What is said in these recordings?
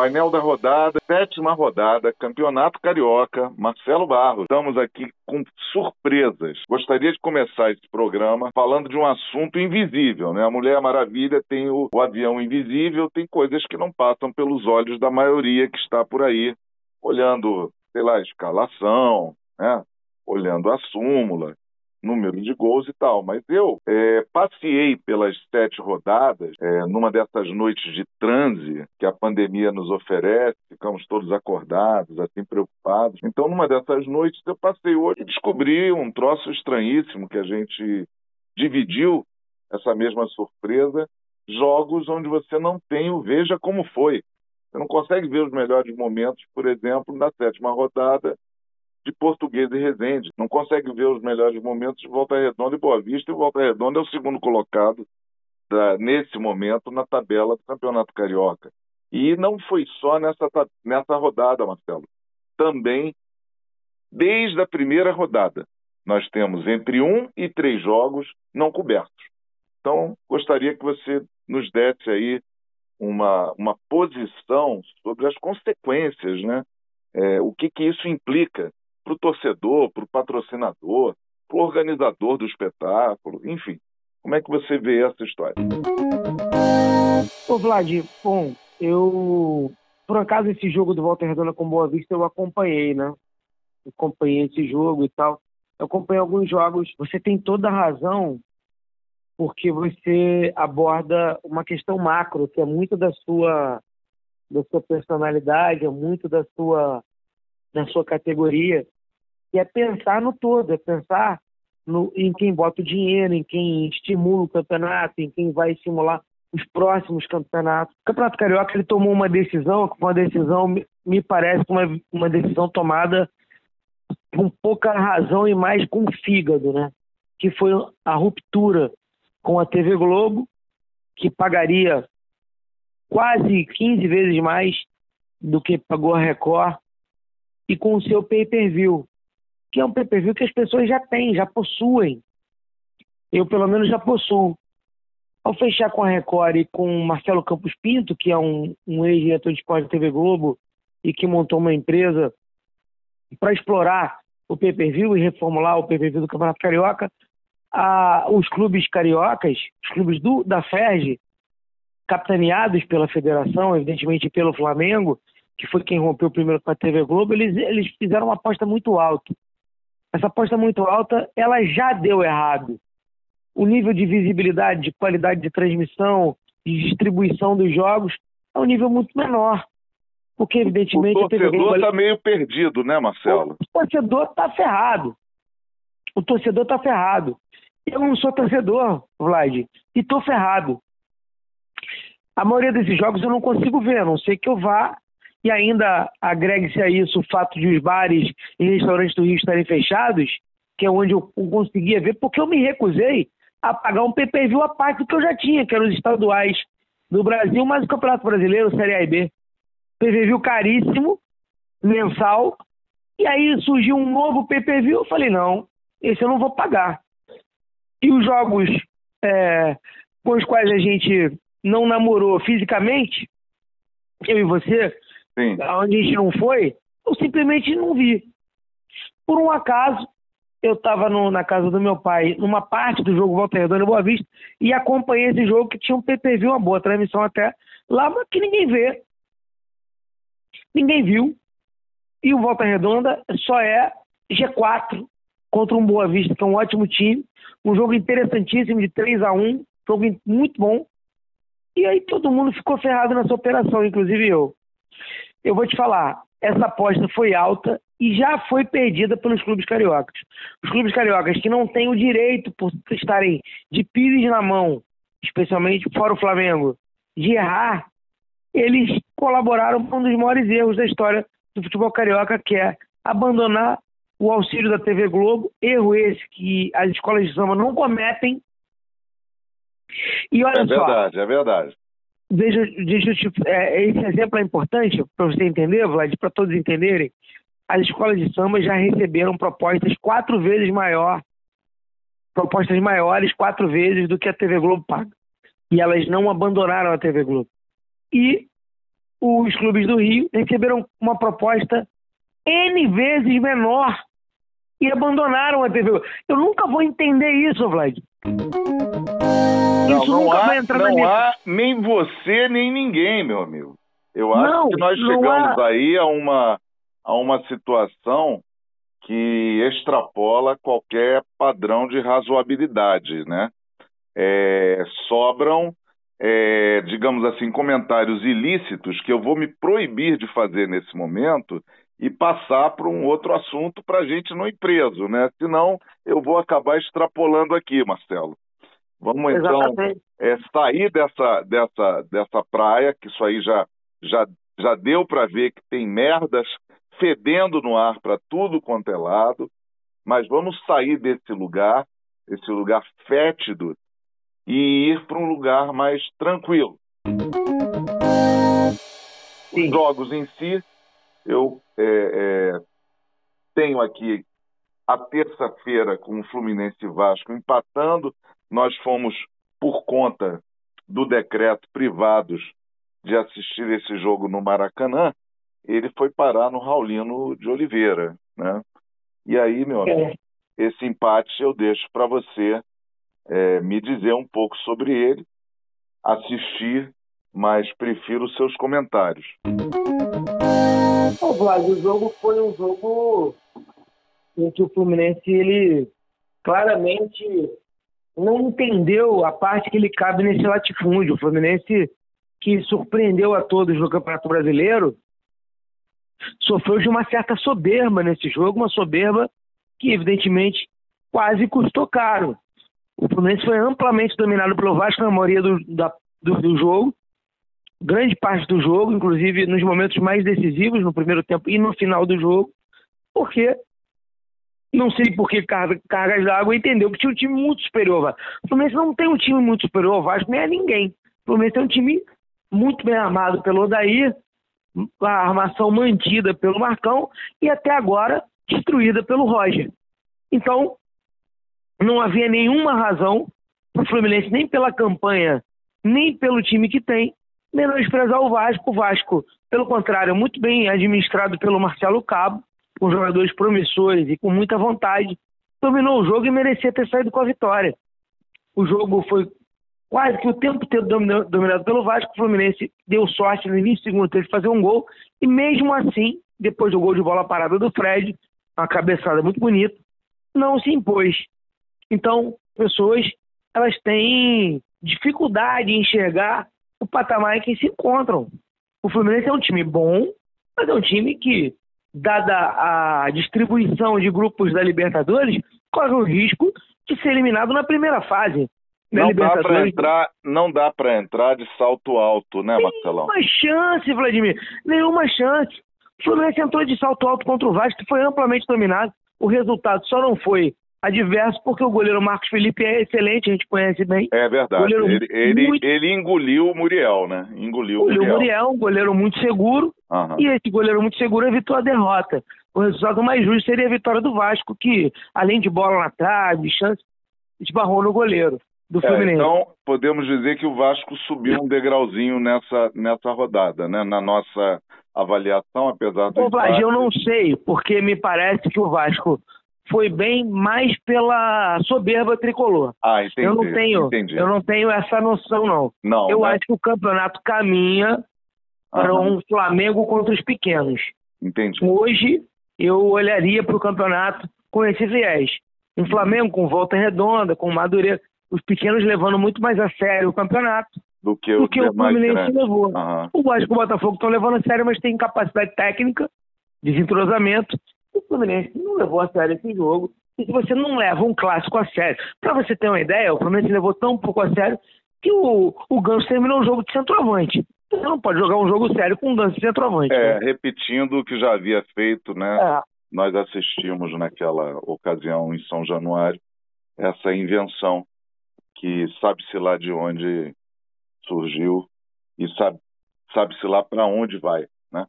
Painel da rodada, sétima rodada, Campeonato Carioca, Marcelo Barros. Estamos aqui com surpresas. Gostaria de começar esse programa falando de um assunto invisível, né? A Mulher Maravilha tem o, o avião invisível, tem coisas que não passam pelos olhos da maioria que está por aí, olhando, sei lá, a escalação, né? Olhando a súmula, número de gols e tal. Mas eu é, passei pelas sete rodadas, é, numa dessas noites de transe que a pandemia nos oferece, ficamos todos acordados, assim, preocupados. Então, numa dessas noites, eu passei hoje e descobri um troço estranhíssimo que a gente dividiu essa mesma surpresa, jogos onde você não tem o veja como foi. Você não consegue ver os melhores momentos, por exemplo, na sétima rodada de Português e Resende. Não consegue ver os melhores momentos de Volta Redonda e Boa Vista, e Volta Redonda é o segundo colocado da, nesse momento na tabela do Campeonato Carioca. E não foi só nessa, nessa rodada, Marcelo. Também, desde a primeira rodada, nós temos entre um e três jogos não cobertos. Então, gostaria que você nos desse aí uma, uma posição sobre as consequências, né? É, o que, que isso implica para o torcedor, para o patrocinador, para o organizador do espetáculo, enfim. Como é que você vê essa história? Ô Vlad, bom, eu por acaso esse jogo do Volta Redonda com Boa Vista eu acompanhei, né? Eu acompanhei esse jogo e tal. Eu acompanhei alguns jogos. Você tem toda a razão porque você aborda uma questão macro, que é muito da sua da sua personalidade, é muito da sua da sua categoria que é pensar no todo, é pensar no, em quem bota o dinheiro, em quem estimula o campeonato, em quem vai estimular os próximos campeonatos. O Campeonato Carioca ele tomou uma decisão, uma decisão, me parece, uma, uma decisão tomada com pouca razão e mais com fígado, né? Que foi a ruptura com a TV Globo, que pagaria quase 15 vezes mais do que pagou a Record, e com o seu pay-per-view, que é um pay-per-view que as pessoas já têm, já possuem. Eu, pelo menos, já possuo. Ao fechar com a Record e com Marcelo Campos Pinto, que é um, um ex-diretor de esporte da TV Globo e que montou uma empresa para explorar o pay-per-view e reformular o pay-per-view do Campeonato Carioca, a, os clubes cariocas, os clubes do, da FERJ, capitaneados pela federação, evidentemente pelo Flamengo, que foi quem rompeu primeiro com a TV Globo, eles, eles fizeram uma aposta muito alta essa aposta muito alta, ela já deu errado. O nível de visibilidade, de qualidade de transmissão, de distribuição dos jogos é um nível muito menor. Porque, evidentemente. O torcedor está meio perdido, né, Marcelo? O torcedor está ferrado. O torcedor está ferrado. Eu não sou torcedor, Vlad, e estou ferrado. A maioria desses jogos eu não consigo ver, a não ser que eu vá e ainda agregue-se a isso o fato de os bares e restaurantes do Rio estarem fechados, que é onde eu conseguia ver, porque eu me recusei a pagar um PPV à parte que eu já tinha, que eram os estaduais do Brasil, mais o Campeonato Brasileiro, Série A e B. PPV caríssimo, mensal, e aí surgiu um novo PPV, eu falei, não, esse eu não vou pagar. E os jogos é, com os quais a gente não namorou fisicamente, eu e você, Sim. Onde a gente não foi, eu simplesmente não vi. Por um acaso, eu estava na casa do meu pai, numa parte do jogo Volta Redonda e Boa Vista, e acompanhei esse jogo que tinha um PPV, uma boa transmissão até lá, mas que ninguém vê. Ninguém viu. E o Volta Redonda só é G4 contra um Boa Vista, que é um ótimo time. Um jogo interessantíssimo de 3 a 1 jogo muito bom. E aí todo mundo ficou ferrado nessa operação, inclusive eu eu vou te falar, essa aposta foi alta e já foi perdida pelos clubes cariocas. Os clubes cariocas que não têm o direito, por estarem de pires na mão, especialmente fora o Flamengo, de errar, eles colaboraram com um dos maiores erros da história do futebol carioca, que é abandonar o auxílio da TV Globo, erro esse que as escolas de samba não cometem. E olha é só. É verdade, é verdade. Deixa, eu te, é, esse exemplo é importante para você entender, Vlad, para todos entenderem. As escolas de samba já receberam propostas quatro vezes maior, propostas maiores quatro vezes do que a TV Globo paga. E elas não abandonaram a TV Globo. E os clubes do Rio receberam uma proposta N vezes menor e abandonaram a TV. Eu nunca vou entender isso, Vlad. Não, isso não nunca há, vai entrar não na minha... há nem você nem ninguém, meu amigo. Eu acho não, que nós chegamos há... aí a uma, a uma situação que extrapola qualquer padrão de razoabilidade, né? É, sobram, é, digamos assim, comentários ilícitos que eu vou me proibir de fazer nesse momento e passar para um outro assunto para a gente não ir preso, né? Senão eu vou acabar extrapolando aqui, Marcelo. Vamos então é, sair dessa, dessa, dessa praia, que isso aí já, já, já deu para ver que tem merdas fedendo no ar para tudo quanto é lado, mas vamos sair desse lugar, esse lugar fétido, e ir para um lugar mais tranquilo. Sim. Os jogos em si, eu é, é, tenho aqui a terça-feira com o Fluminense Vasco empatando. Nós fomos, por conta do decreto, privados de assistir esse jogo no Maracanã. Ele foi parar no Raulino de Oliveira. Né? E aí, meu amigo, é. esse empate eu deixo para você é, me dizer um pouco sobre ele, assistir, mas prefiro seus comentários. Ô, Vlad, o jogo foi um jogo em que o Fluminense ele claramente não entendeu a parte que ele cabe nesse latifúndio. O Fluminense que surpreendeu a todos no Campeonato Brasileiro sofreu de uma certa soberba nesse jogo, uma soberba que evidentemente quase custou caro. O Fluminense foi amplamente dominado pelo Vasco na maioria do, da, do, do jogo grande parte do jogo, inclusive nos momentos mais decisivos, no primeiro tempo e no final do jogo, porque não sei por que cargas d'água entendeu que tinha um time muito superior. O Fluminense não tem um time muito superior ao Vasco, nem a ninguém. O Fluminense é um time muito bem armado pelo Odair, a armação mantida pelo Marcão e até agora destruída pelo Roger. Então, não havia nenhuma razão para o Fluminense, nem pela campanha, nem pelo time que tem, menosprezar o Vasco. O Vasco, pelo contrário, muito bem administrado pelo Marcelo Cabo, com jogadores promissores e com muita vontade, dominou o jogo e merecia ter saído com a vitória. O jogo foi quase que o tempo todo dominado pelo Vasco. O Fluminense deu sorte no início do segundo tempo de fazer um gol e mesmo assim, depois do gol de bola parada do Fred, uma cabeçada muito bonita, não se impôs. Então, pessoas elas têm dificuldade em enxergar o patamar em que se encontram. O Fluminense é um time bom, mas é um time que, dada a distribuição de grupos da Libertadores, corre o risco de ser eliminado na primeira fase. Não dá para entrar, não dá para entrar de salto alto, né, Marcelão? Nenhuma chance, Vladimir. Nenhuma chance. O Fluminense entrou de salto alto contra o Vasco, que foi amplamente dominado. O resultado só não foi adverso, porque o goleiro Marcos Felipe é excelente, a gente conhece bem. É verdade. Ele, ele, muito... ele, engoliu o Muriel, né? Engoliu, o Muriel. Muriel, um goleiro muito seguro. Uhum. E esse goleiro muito seguro evitou a derrota. O resultado mais justo seria a vitória do Vasco, que, além de bola na trave, chance, esbarrou no goleiro do é, Fluminense. Então, podemos dizer que o Vasco subiu um degrauzinho nessa, nessa rodada, né? Na nossa avaliação, apesar do. Ô, Vlad, eu não sei, porque me parece que o Vasco foi bem mais pela soberba tricolor. Ah, entendi. Eu não tenho, entendi. eu não tenho essa noção não. Não. Eu acho que o campeonato caminha para um Flamengo contra os pequenos. Entendi. Hoje eu olharia para o campeonato com esse viés. Um Flamengo com volta redonda, com Madureira, os pequenos levando muito mais a sério o campeonato do que, do que o Fluminense levou. Uhum. O Vasco e o Botafogo estão levando a sério, mas tem capacidade técnica, desentrosamento Fluminense não levou a sério esse jogo. E se você não leva um clássico a sério, para você ter uma ideia, o Fluminense levou tão pouco a sério que o, o Ganso terminou o jogo de centroavante. Você não pode jogar um jogo sério com um Ganso de centroavante. É, né? repetindo o que já havia feito, né? É. Nós assistimos naquela ocasião em São Januário essa invenção que sabe-se lá de onde surgiu e sabe, sabe-se lá para onde vai, né?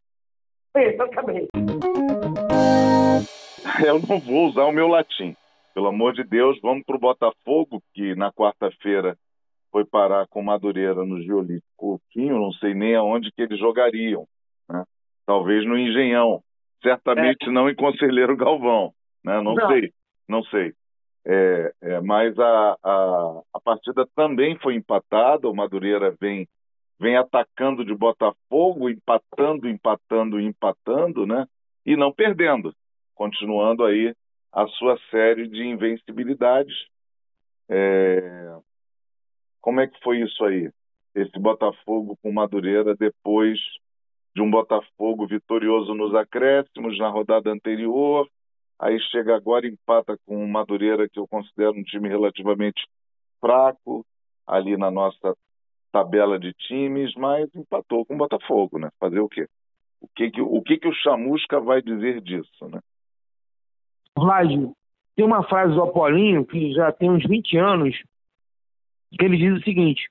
Exatamente. eu não vou usar o meu latim. Pelo amor de Deus, vamos para o Botafogo, que na quarta-feira foi parar com Madureira no Geolítico Coutinho, não sei nem aonde que eles jogariam. Né? Talvez no Engenhão. Certamente é. não em Conselheiro Galvão. Né? Não, não, sei, não sei. É, é, mas a, a, a partida também foi empatada, o Madureira vem, vem atacando de Botafogo, empatando, empatando, empatando, né? E não perdendo, continuando aí a sua série de invencibilidades. É... Como é que foi isso aí? Esse Botafogo com Madureira depois de um Botafogo vitorioso nos acréscimos na rodada anterior, aí chega agora e empata com o Madureira, que eu considero um time relativamente fraco ali na nossa tabela de times, mas empatou com o Botafogo, né? Fazer o quê? O que que o, que que o Chamusca vai dizer disso, né? Rádio, tem uma frase do Apolinho, que já tem uns 20 anos, que ele diz o seguinte: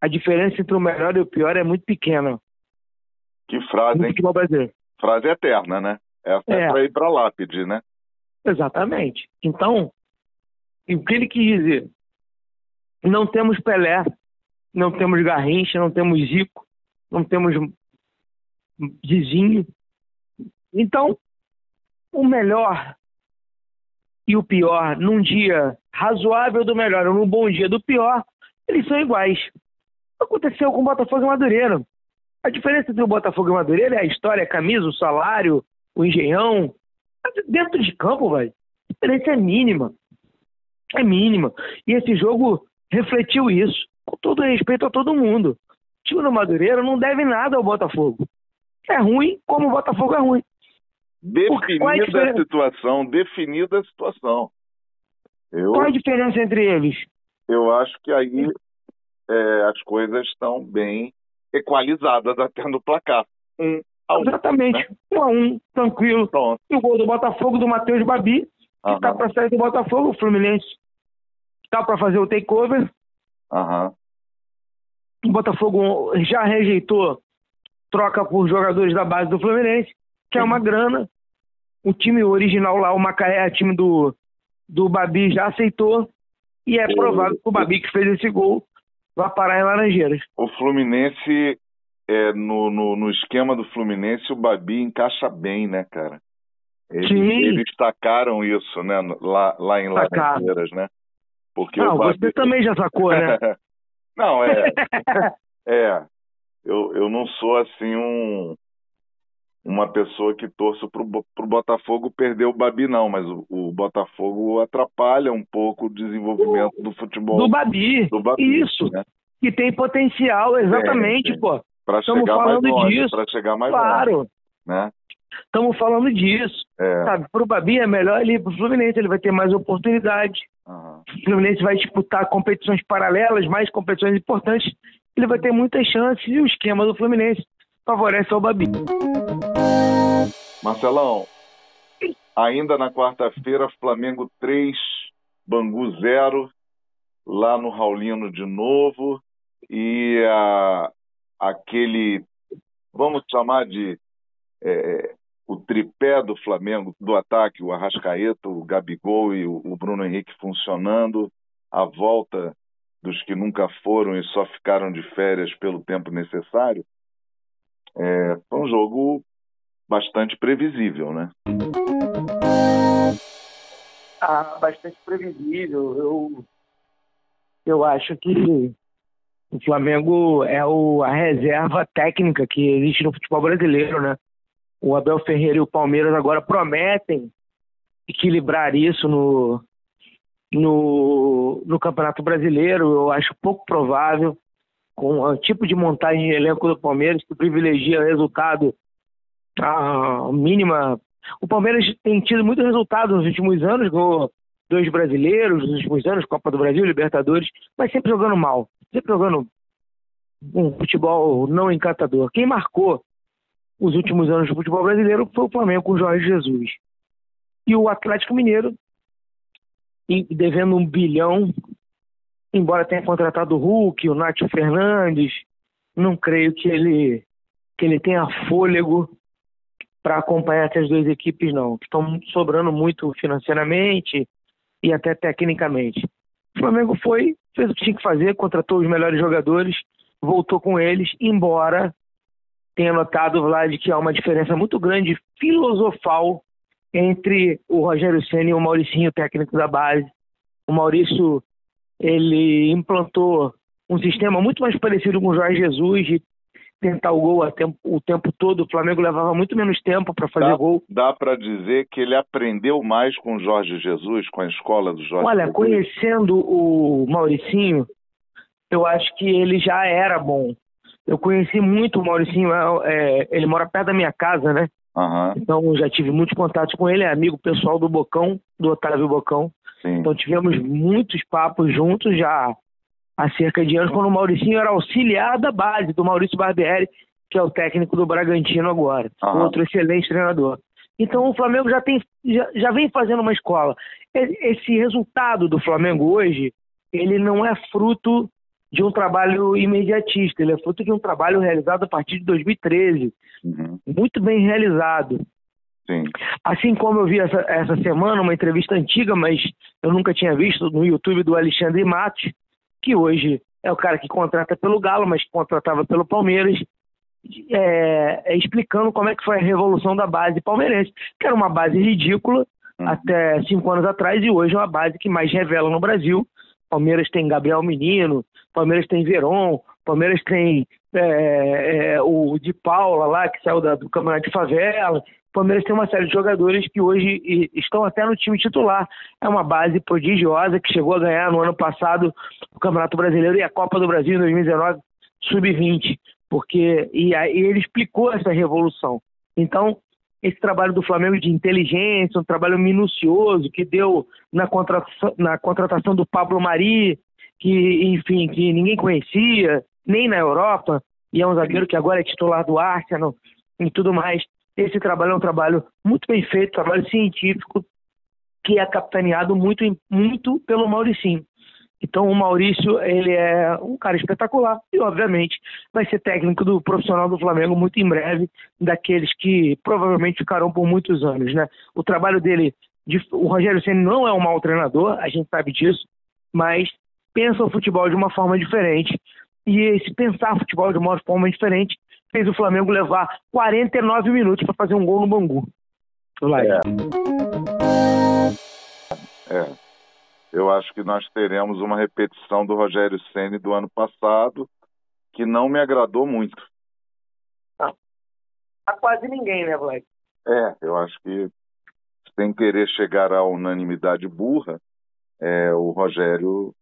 a diferença entre o melhor e o pior é muito pequena. Que frase, no hein? Brasileiro. Frase eterna, né? Essa é, é para ir para lápide, né? Exatamente. Então, o que ele quis dizer? Não temos Pelé, não temos Garrincha, não temos Zico, não temos Zizinho. Então, o melhor e o pior, num dia razoável do melhor ou num bom dia do pior, eles são iguais. Aconteceu com o Botafogo e Madureira. A diferença entre o Botafogo e o Madureira é a história, a camisa, o salário, o engenhão. Dentro de campo, velho, a diferença é mínima. É mínima. E esse jogo refletiu isso. Com todo respeito a todo mundo. O time do Madureira não deve nada ao Botafogo. É ruim como o Botafogo é ruim. Definida a, a situação, definida a situação. Eu, Qual a diferença entre eles? Eu acho que aí é, as coisas estão bem equalizadas até no placar. Um a um. Exatamente. Né? Um a um, tranquilo. Pronto. E o gol do Botafogo do Matheus Babi, que está para sair do Botafogo, o Fluminense está para fazer o takeover. Uhum. O Botafogo já rejeitou troca por jogadores da base do Fluminense, que é uma grana. O time original lá, o Macaé, time do, do Babi, já aceitou. E é provável que o Babi que fez esse gol vá parar em Laranjeiras. O Fluminense é, no, no, no, esquema do Fluminense, o Babi encaixa bem, né, cara? Eles, Sim. eles destacaram isso, né, lá, lá em Laranjeiras, né? Porque Não, Babi... você também já sacou, né? Não, é. é. Eu, eu não sou assim um uma pessoa que torço pro, pro Botafogo perder o Babi, não, mas o, o Botafogo atrapalha um pouco o desenvolvimento do futebol. Do Babi. Do Babi Isso. Né? Que tem potencial, exatamente, é, pô. Para chegar mais longe, para chegar mais claro. longe. Né? Estamos falando disso. É. Sabe, pro Babi é melhor ele ir pro Fluminense, ele vai ter mais oportunidade. Uhum. O Fluminense vai disputar competições paralelas, mais competições importantes. Ele vai ter muitas chances e o esquema do Fluminense favorece ao Babi. Marcelão, ainda na quarta-feira, Flamengo 3, Bangu 0, lá no Raulino de novo. E a, aquele, vamos chamar de é, o tripé do Flamengo, do ataque, o Arrascaeta, o Gabigol e o, o Bruno Henrique funcionando, a volta dos que nunca foram e só ficaram de férias pelo tempo necessário, é, foi um jogo bastante previsível, né? Ah, bastante previsível. Eu, eu acho que o Flamengo é o, a reserva técnica que existe no futebol brasileiro, né? O Abel Ferreira e o Palmeiras agora prometem equilibrar isso no, no, no Campeonato Brasileiro. Eu acho pouco provável, com o tipo de montagem de elenco do Palmeiras, que privilegia resultado a mínima. O Palmeiras tem tido muito resultado nos últimos anos, ganhou dois brasileiros nos últimos anos, Copa do Brasil, Libertadores, mas sempre jogando mal sempre jogando um futebol não encantador. Quem marcou os últimos anos do futebol brasileiro foi o Flamengo com o Jorge Jesus. E o Atlético Mineiro, devendo um bilhão, embora tenha contratado o Hulk, o Nátio Fernandes, não creio que ele, que ele tenha fôlego para acompanhar essas duas equipes, não. Estão sobrando muito financeiramente e até tecnicamente. O Flamengo foi, fez o que tinha que fazer, contratou os melhores jogadores, voltou com eles, embora tenha notado, Vlad, que há uma diferença muito grande filosofal entre o Rogério Senna e o Mauricinho, técnico da base. O Maurício, ele implantou um sistema muito mais parecido com o Jorge Jesus, de tentar o gol tempo, o tempo todo. O Flamengo levava muito menos tempo para fazer dá, gol. Dá para dizer que ele aprendeu mais com o Jorge Jesus, com a escola do Jorge Olha, Jesus? conhecendo o Mauricinho, eu acho que ele já era bom. Eu conheci muito o Mauricinho, é, é ele mora perto da minha casa, né? Uhum. Então já tive muitos contatos com ele, é amigo pessoal do Bocão, do Otávio Bocão. Sim. Então tivemos muitos papos juntos já há cerca de anos, quando o Mauricinho era auxiliar da base do Maurício Barbieri, que é o técnico do Bragantino agora, uhum. outro excelente treinador. Então o Flamengo já tem já, já vem fazendo uma escola. Esse resultado do Flamengo hoje, ele não é fruto de um trabalho imediatista, ele é fruto de um trabalho realizado a partir de 2013, uhum. muito bem realizado. Sim. Assim como eu vi essa, essa semana uma entrevista antiga, mas eu nunca tinha visto no YouTube do Alexandre Matos, que hoje é o cara que contrata pelo Galo, mas que contratava pelo Palmeiras, é, é, explicando como é que foi a revolução da base palmeirense, que era uma base ridícula uhum. até cinco anos atrás e hoje é uma base que mais revela no Brasil. Palmeiras tem Gabriel Menino, Palmeiras tem Veron, Palmeiras tem é, é, o de Paula lá, que saiu da, do Campeonato de Favela. Palmeiras tem uma série de jogadores que hoje estão até no time titular. É uma base prodigiosa que chegou a ganhar no ano passado o Campeonato Brasileiro e a Copa do Brasil em 2019, sub-20. Porque, e aí ele explicou essa revolução. Então, esse trabalho do Flamengo de inteligência, um trabalho minucioso que deu na contratação, na contratação do Pablo Mari, que, enfim, que ninguém conhecia, nem na Europa, e é um zagueiro que agora é titular do Arsenal e tudo mais. Esse trabalho é um trabalho muito bem feito, trabalho científico, que é capitaneado muito, muito pelo Mauricinho. Então o Maurício, ele é um cara espetacular e obviamente vai ser técnico do profissional do Flamengo muito em breve, daqueles que provavelmente ficarão por muitos anos, né? O trabalho dele, de, o Rogério Ceni não é um mau treinador, a gente sabe disso, mas pensa o futebol de uma forma diferente. E esse pensar futebol de uma forma diferente fez o Flamengo levar 49 minutos para fazer um gol no Bangu. É. é eu acho que nós teremos uma repetição do Rogério Ceni do ano passado, que não me agradou muito. Não. A quase ninguém, né, Vlad? É, eu acho que sem querer chegar à unanimidade burra, é, o Rogério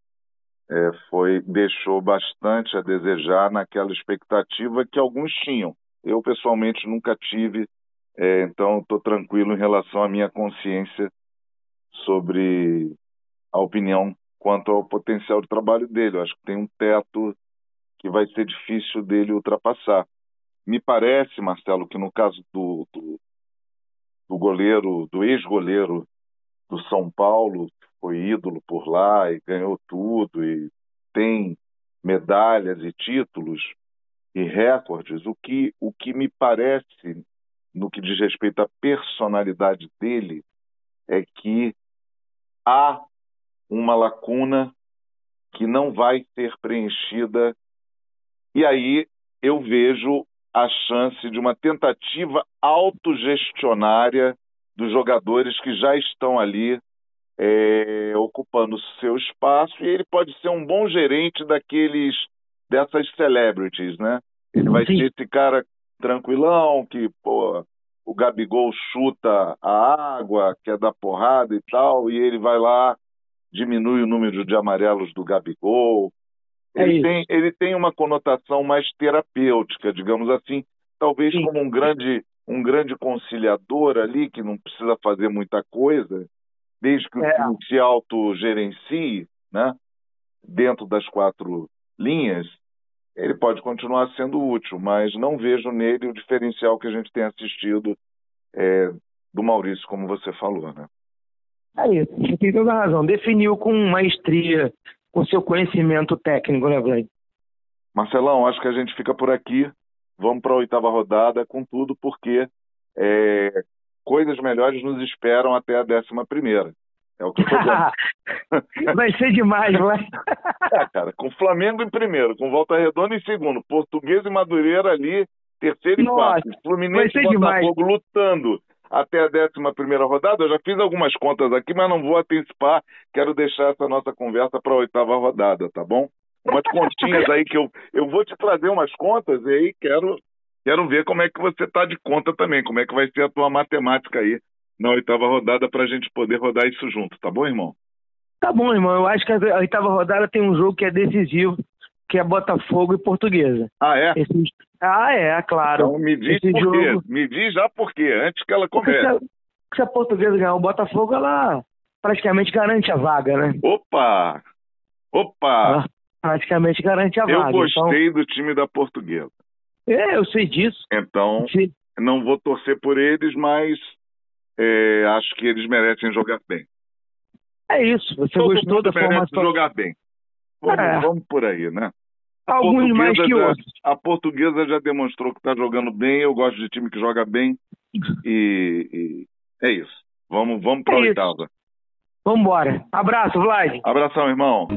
é, foi deixou bastante a desejar naquela expectativa que alguns tinham. Eu pessoalmente nunca tive, é, então estou tranquilo em relação à minha consciência sobre a opinião quanto ao potencial de trabalho dele. Eu acho que tem um teto que vai ser difícil dele ultrapassar. Me parece, Marcelo, que no caso do, do, do goleiro, do ex-goleiro do São Paulo, foi ídolo por lá e ganhou tudo e tem medalhas e títulos e recordes, o que, o que me parece, no que diz respeito à personalidade dele, é que há uma lacuna que não vai ser preenchida. E aí eu vejo a chance de uma tentativa autogestionária dos jogadores que já estão ali é, ocupando seu espaço e ele pode ser um bom gerente daqueles dessas celebrities, né? Ele vai Sim. ser esse cara tranquilão que pô, o Gabigol chuta a água, quer dar porrada e tal, e ele vai lá diminui o número de amarelos do Gabigol. É ele, tem, ele tem uma conotação mais terapêutica, digamos assim, talvez Sim. como um grande, um grande conciliador ali, que não precisa fazer muita coisa, desde que é. o se autogerencie, né, dentro das quatro linhas, ele pode continuar sendo útil, mas não vejo nele o diferencial que a gente tem assistido é, do Maurício, como você falou, né? É isso, você tem toda a razão. Definiu com maestria, com seu conhecimento técnico, né, Vlad? Marcelão, acho que a gente fica por aqui. Vamos para a oitava rodada com tudo, porque é, coisas melhores nos esperam até a décima primeira. É o que eu tô dizendo. vai ser demais, vai. é, cara, com Flamengo em primeiro, com Volta Redonda em segundo, Português e Madureira ali, terceiro e quarto. Fluminense e Botafogo lutando até a 11 primeira rodada. Eu já fiz algumas contas aqui, mas não vou antecipar. Quero deixar essa nossa conversa para a oitava rodada, tá bom? Umas continhas aí que eu, eu vou te trazer umas contas e aí quero, quero ver como é que você tá de conta também, como é que vai ser a tua matemática aí na oitava rodada para a gente poder rodar isso junto, tá bom, irmão? Tá bom, irmão. Eu acho que a oitava rodada tem um jogo que é decisivo, que é Botafogo e Portuguesa. Ah, é? Esse... Ah, é, claro. Então me diz Esse por jogo... Me diz já por quê, antes que ela comece. Se a, se a Portuguesa ganhar o Botafogo, ela praticamente garante a vaga, né? Opa! Opa! Ela praticamente garante a eu vaga. Eu gostei então... do time da Portuguesa. É, eu sei disso. Então, Sim. não vou torcer por eles, mas é, acho que eles merecem jogar bem. É isso. Você Todo gostou da formação? jogar bem. Vamos, é. vamos por aí, né? Alguns mais que já, outros. A portuguesa já demonstrou que está jogando bem. Eu gosto de time que joga bem. E, e é isso. Vamos, vamos para a é oitava. Vamos embora. Abraço, Vlad. Abração, irmão.